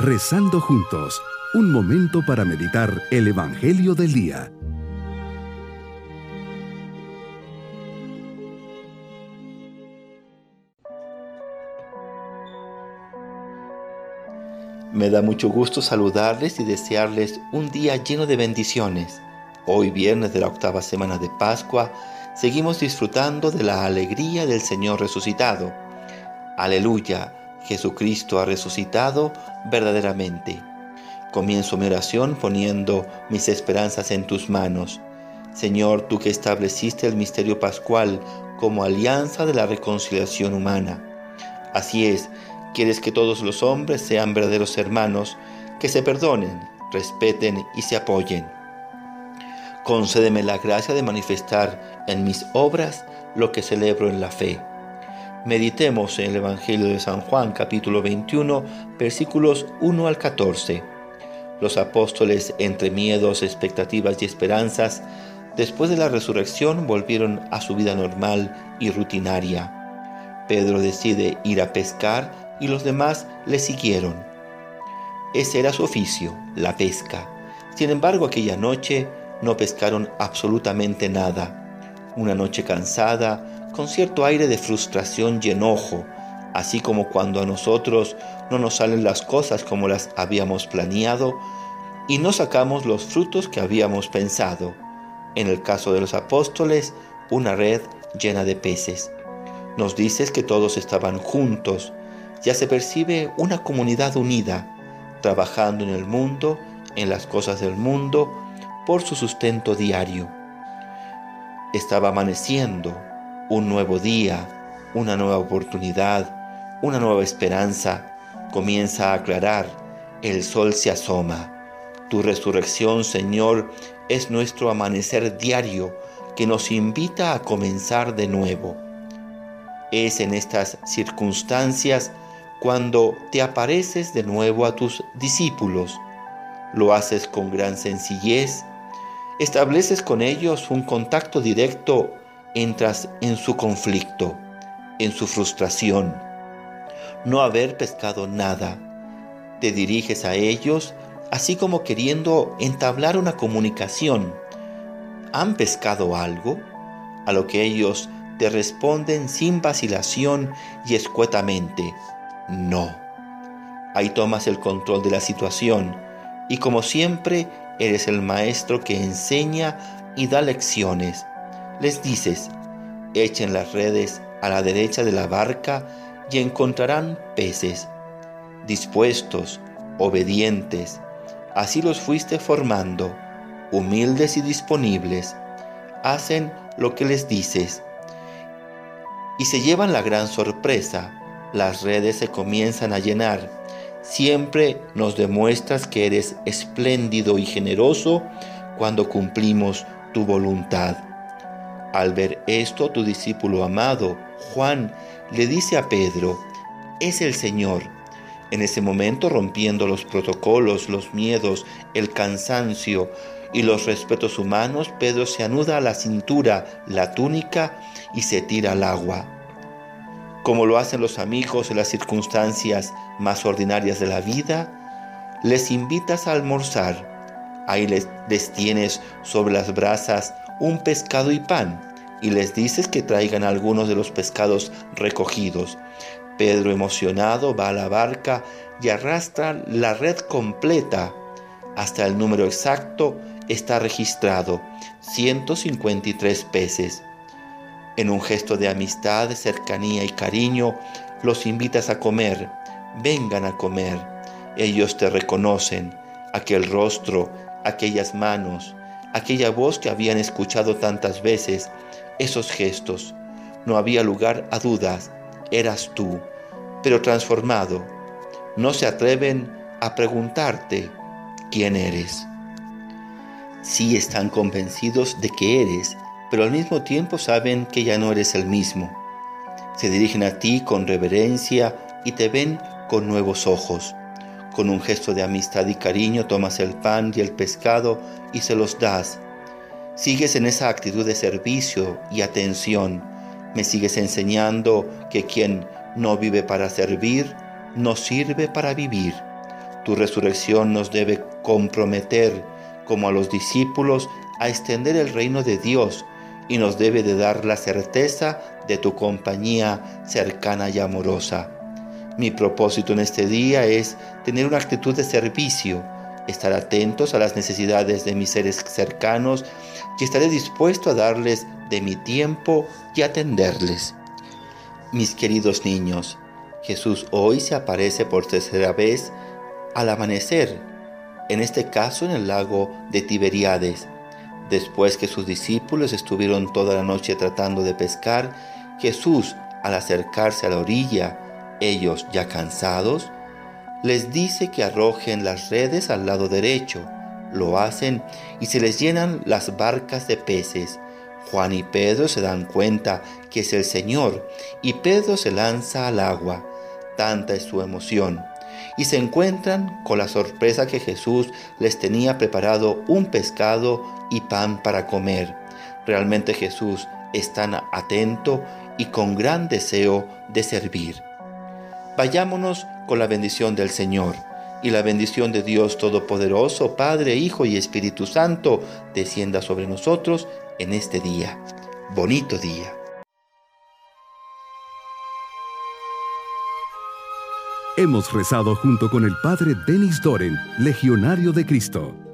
Rezando juntos, un momento para meditar el Evangelio del Día. Me da mucho gusto saludarles y desearles un día lleno de bendiciones. Hoy viernes de la octava semana de Pascua, seguimos disfrutando de la alegría del Señor resucitado. Aleluya, Jesucristo ha resucitado verdaderamente. Comienzo mi oración poniendo mis esperanzas en tus manos. Señor, tú que estableciste el misterio pascual como alianza de la reconciliación humana. Así es, quieres que todos los hombres sean verdaderos hermanos, que se perdonen, respeten y se apoyen. Concédeme la gracia de manifestar en mis obras lo que celebro en la fe. Meditemos en el Evangelio de San Juan capítulo 21 versículos 1 al 14. Los apóstoles, entre miedos, expectativas y esperanzas, después de la resurrección volvieron a su vida normal y rutinaria. Pedro decide ir a pescar y los demás le siguieron. Ese era su oficio, la pesca. Sin embargo, aquella noche no pescaron absolutamente nada. Una noche cansada, con cierto aire de frustración y enojo, así como cuando a nosotros no nos salen las cosas como las habíamos planeado y no sacamos los frutos que habíamos pensado. En el caso de los apóstoles, una red llena de peces. Nos dices que todos estaban juntos, ya se percibe una comunidad unida, trabajando en el mundo, en las cosas del mundo, por su sustento diario. Estaba amaneciendo un nuevo día, una nueva oportunidad, una nueva esperanza. Comienza a aclarar, el sol se asoma. Tu resurrección, Señor, es nuestro amanecer diario que nos invita a comenzar de nuevo. Es en estas circunstancias cuando te apareces de nuevo a tus discípulos. Lo haces con gran sencillez estableces con ellos un contacto directo, entras en su conflicto, en su frustración. No haber pescado nada. Te diriges a ellos así como queriendo entablar una comunicación. ¿Han pescado algo? A lo que ellos te responden sin vacilación y escuetamente, no. Ahí tomas el control de la situación y como siempre Eres el maestro que enseña y da lecciones. Les dices, echen las redes a la derecha de la barca y encontrarán peces. Dispuestos, obedientes, así los fuiste formando, humildes y disponibles. Hacen lo que les dices. Y se llevan la gran sorpresa. Las redes se comienzan a llenar Siempre nos demuestras que eres espléndido y generoso cuando cumplimos tu voluntad. Al ver esto, tu discípulo amado, Juan, le dice a Pedro, es el Señor. En ese momento, rompiendo los protocolos, los miedos, el cansancio y los respetos humanos, Pedro se anuda a la cintura la túnica y se tira al agua como lo hacen los amigos en las circunstancias más ordinarias de la vida, les invitas a almorzar. Ahí les, tienes sobre las brasas un pescado y pan y les dices que traigan algunos de los pescados recogidos. Pedro emocionado va a la barca y arrastra la red completa. Hasta el número exacto está registrado, 153 peces. En un gesto de amistad, cercanía y cariño, los invitas a comer. Vengan a comer. Ellos te reconocen. Aquel rostro, aquellas manos, aquella voz que habían escuchado tantas veces, esos gestos. No había lugar a dudas. Eras tú, pero transformado. No se atreven a preguntarte quién eres. Sí están convencidos de que eres pero al mismo tiempo saben que ya no eres el mismo. Se dirigen a ti con reverencia y te ven con nuevos ojos. Con un gesto de amistad y cariño tomas el pan y el pescado y se los das. Sigues en esa actitud de servicio y atención. Me sigues enseñando que quien no vive para servir, no sirve para vivir. Tu resurrección nos debe comprometer, como a los discípulos, a extender el reino de Dios y nos debe de dar la certeza de tu compañía cercana y amorosa. Mi propósito en este día es tener una actitud de servicio, estar atentos a las necesidades de mis seres cercanos y estaré dispuesto a darles de mi tiempo y atenderles. Mis queridos niños, Jesús hoy se aparece por tercera vez al amanecer, en este caso en el lago de Tiberíades. Después que sus discípulos estuvieron toda la noche tratando de pescar, Jesús, al acercarse a la orilla, ellos ya cansados, les dice que arrojen las redes al lado derecho. Lo hacen y se les llenan las barcas de peces. Juan y Pedro se dan cuenta que es el Señor y Pedro se lanza al agua. Tanta es su emoción. Y se encuentran con la sorpresa que Jesús les tenía preparado un pescado y pan para comer. Realmente Jesús es tan atento y con gran deseo de servir. Vayámonos con la bendición del Señor. Y la bendición de Dios Todopoderoso, Padre, Hijo y Espíritu Santo, descienda sobre nosotros en este día. Bonito día. Hemos rezado junto con el Padre Denis Doren, Legionario de Cristo.